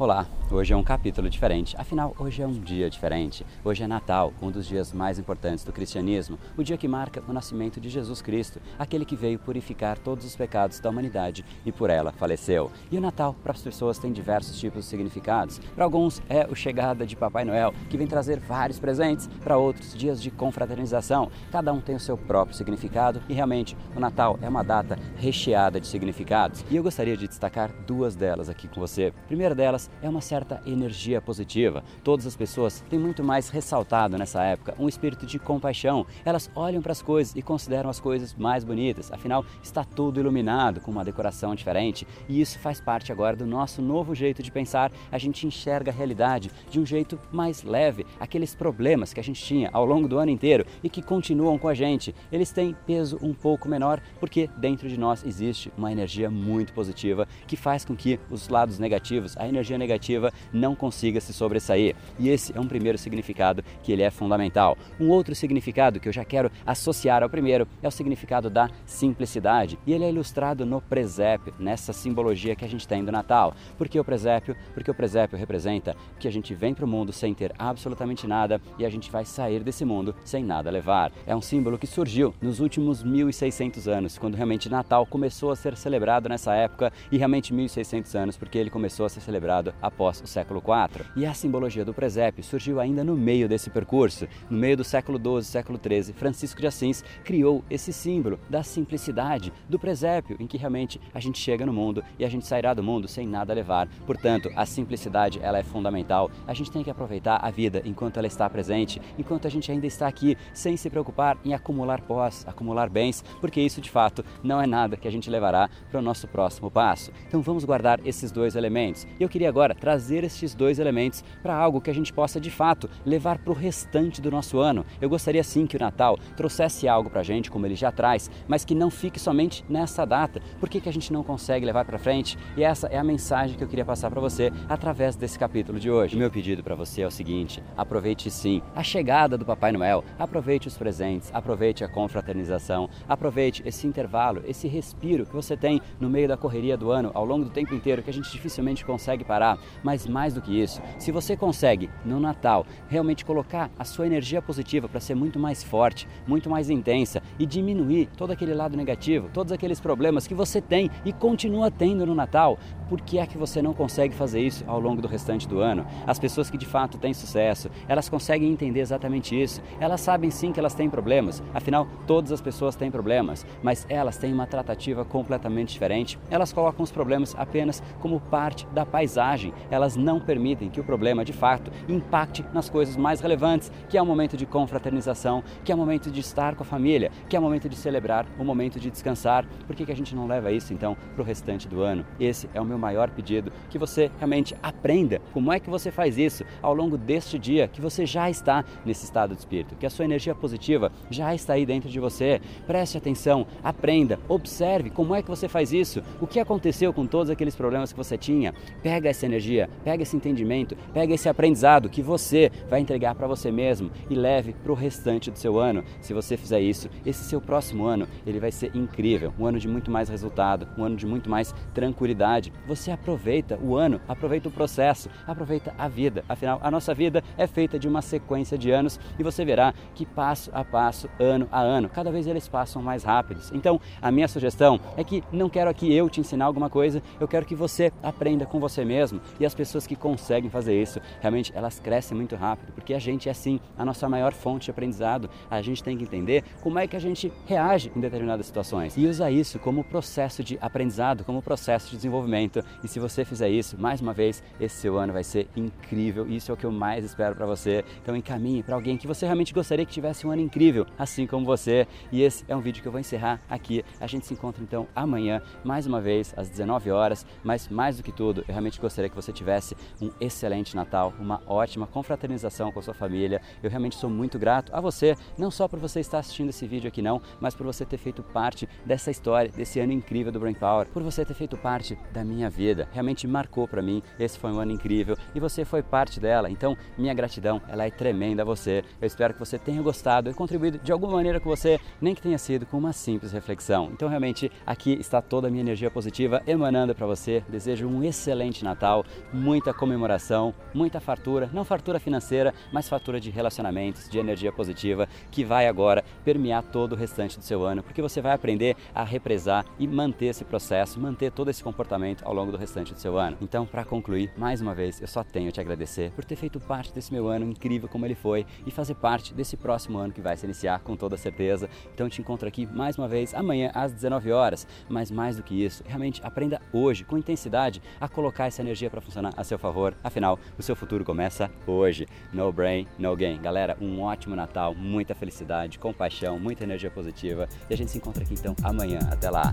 Olá, hoje é um capítulo diferente, afinal, hoje é um dia diferente. Hoje é Natal, um dos dias mais importantes do cristianismo, o dia que marca o nascimento de Jesus Cristo, aquele que veio purificar todos os pecados da humanidade e por ela faleceu. E o Natal, para as pessoas, tem diversos tipos de significados. Para alguns, é o chegada de Papai Noel, que vem trazer vários presentes, para outros, dias de confraternização. Cada um tem o seu próprio significado e realmente o Natal é uma data recheada de significados. E eu gostaria de destacar duas delas aqui com você. A primeira delas é uma certa energia positiva. Todas as pessoas têm muito mais ressaltado nessa época um espírito de compaixão. Elas olham para as coisas e consideram as coisas mais bonitas. Afinal, está tudo iluminado com uma decoração diferente e isso faz parte agora do nosso novo jeito de pensar. A gente enxerga a realidade de um jeito mais leve. Aqueles problemas que a gente tinha ao longo do ano inteiro e que continuam com a gente, eles têm peso um pouco menor porque dentro de nós existe uma energia muito positiva que faz com que os lados negativos, a energia negativa não consiga se sobressair. E esse é um primeiro significado que ele é fundamental. Um outro significado que eu já quero associar ao primeiro é o significado da simplicidade. E ele é ilustrado no presépio, nessa simbologia que a gente tem do Natal. Por que o presépio? Porque o presépio representa que a gente vem para o mundo sem ter absolutamente nada e a gente vai sair desse mundo sem nada levar. É um símbolo que surgiu nos últimos 1600 anos, quando realmente Natal começou a ser celebrado nessa época e realmente 1600 anos, porque ele começou a ser celebrado após o século IV. E a simbologia do presépio surgiu ainda no meio desse percurso. No meio do século XII, século XIII, Francisco de Assis criou esse símbolo da simplicidade do presépio, em que realmente a gente chega no mundo e a gente sairá do mundo sem nada levar. Portanto, a simplicidade ela é fundamental. A gente tem que aproveitar a vida enquanto ela está presente, enquanto a gente ainda está aqui, sem se preocupar em acumular pós, acumular bens, porque isso de fato não é nada que a gente levará para o nosso próximo passo. Então vamos guardar esses dois elementos. Eu queria agora trazer esses dois elementos para algo que a gente possa de fato levar para o restante do nosso ano. Eu gostaria sim que o Natal trouxesse algo para a gente, como ele já traz, mas que não fique somente nessa data. Por que, que a gente não consegue levar para frente? E essa é a mensagem que eu queria passar para você através desse capítulo de hoje. O meu pedido para você é o seguinte: aproveite sim a chegada do Papai Noel, aproveite os presentes, aproveite a confraternização, aproveite esse intervalo, esse respiro que você tem no meio da correria do ano, ao longo do tempo inteiro, que a gente dificilmente consegue parar. Mas mais do que isso, se você consegue no Natal realmente colocar a sua energia positiva para ser muito mais forte, muito mais intensa e diminuir todo aquele lado negativo, todos aqueles problemas que você tem e continua tendo no Natal, por que é que você não consegue fazer isso ao longo do restante do ano? As pessoas que de fato têm sucesso, elas conseguem entender exatamente isso. Elas sabem sim que elas têm problemas, afinal, todas as pessoas têm problemas, mas elas têm uma tratativa completamente diferente. Elas colocam os problemas apenas como parte da paisagem. Elas não permitem que o problema, de fato, impacte nas coisas mais relevantes, que é o momento de confraternização, que é o momento de estar com a família, que é o momento de celebrar, o momento de descansar. Por que, que a gente não leva isso, então, para o restante do ano? Esse é o meu maior pedido, que você realmente aprenda como é que você faz isso ao longo deste dia, que você já está nesse estado de espírito, que a sua energia positiva já está aí dentro de você. Preste atenção, aprenda, observe como é que você faz isso, o que aconteceu com todos aqueles problemas que você tinha. Pega essa energia, pega esse entendimento, pega esse aprendizado que você vai entregar para você mesmo e leve para o restante do seu ano. Se você fizer isso, esse seu próximo ano, ele vai ser incrível, um ano de muito mais resultado, um ano de muito mais tranquilidade. Você aproveita o ano, aproveita o processo, aproveita a vida. Afinal, a nossa vida é feita de uma sequência de anos e você verá que passo a passo, ano a ano, cada vez eles passam mais rápidos. Então, a minha sugestão é que não quero aqui eu te ensinar alguma coisa, eu quero que você aprenda com você mesmo. E as pessoas que conseguem fazer isso, realmente elas crescem muito rápido, porque a gente é sim a nossa maior fonte de aprendizado. A gente tem que entender como é que a gente reage em determinadas situações e usar isso como processo de aprendizado, como processo de desenvolvimento. E se você fizer isso, mais uma vez, esse seu ano vai ser incrível. Isso é o que eu mais espero para você. Então encaminhe para alguém que você realmente gostaria que tivesse um ano incrível, assim como você. E esse é um vídeo que eu vou encerrar aqui. A gente se encontra então amanhã, mais uma vez, às 19 horas. Mas mais do que tudo, eu realmente gostaria que você tivesse um excelente Natal, uma ótima confraternização com a sua família. Eu realmente sou muito grato a você, não só por você estar assistindo esse vídeo aqui não, mas por você ter feito parte dessa história, desse ano incrível do Brain Power, por você ter feito parte da minha minha vida, realmente marcou para mim. Esse foi um ano incrível e você foi parte dela. Então, minha gratidão, ela é tremenda a você. Eu espero que você tenha gostado e contribuído de alguma maneira com você, nem que tenha sido com uma simples reflexão. Então, realmente, aqui está toda a minha energia positiva emanando para você. Desejo um excelente Natal, muita comemoração, muita fartura, não fartura financeira, mas fartura de relacionamentos, de energia positiva, que vai agora permear todo o restante do seu ano, porque você vai aprender a represar e manter esse processo, manter todo esse comportamento ao longo do restante do seu ano. Então, para concluir, mais uma vez, eu só tenho te agradecer por ter feito parte desse meu ano incrível como ele foi e fazer parte desse próximo ano que vai se iniciar com toda certeza. Então, te encontro aqui mais uma vez amanhã às 19 horas. Mas mais do que isso, realmente aprenda hoje, com intensidade, a colocar essa energia para funcionar a seu favor. Afinal, o seu futuro começa hoje. No brain, no gain. Galera, um ótimo Natal, muita felicidade, compaixão, muita energia positiva. E a gente se encontra aqui então amanhã. Até lá!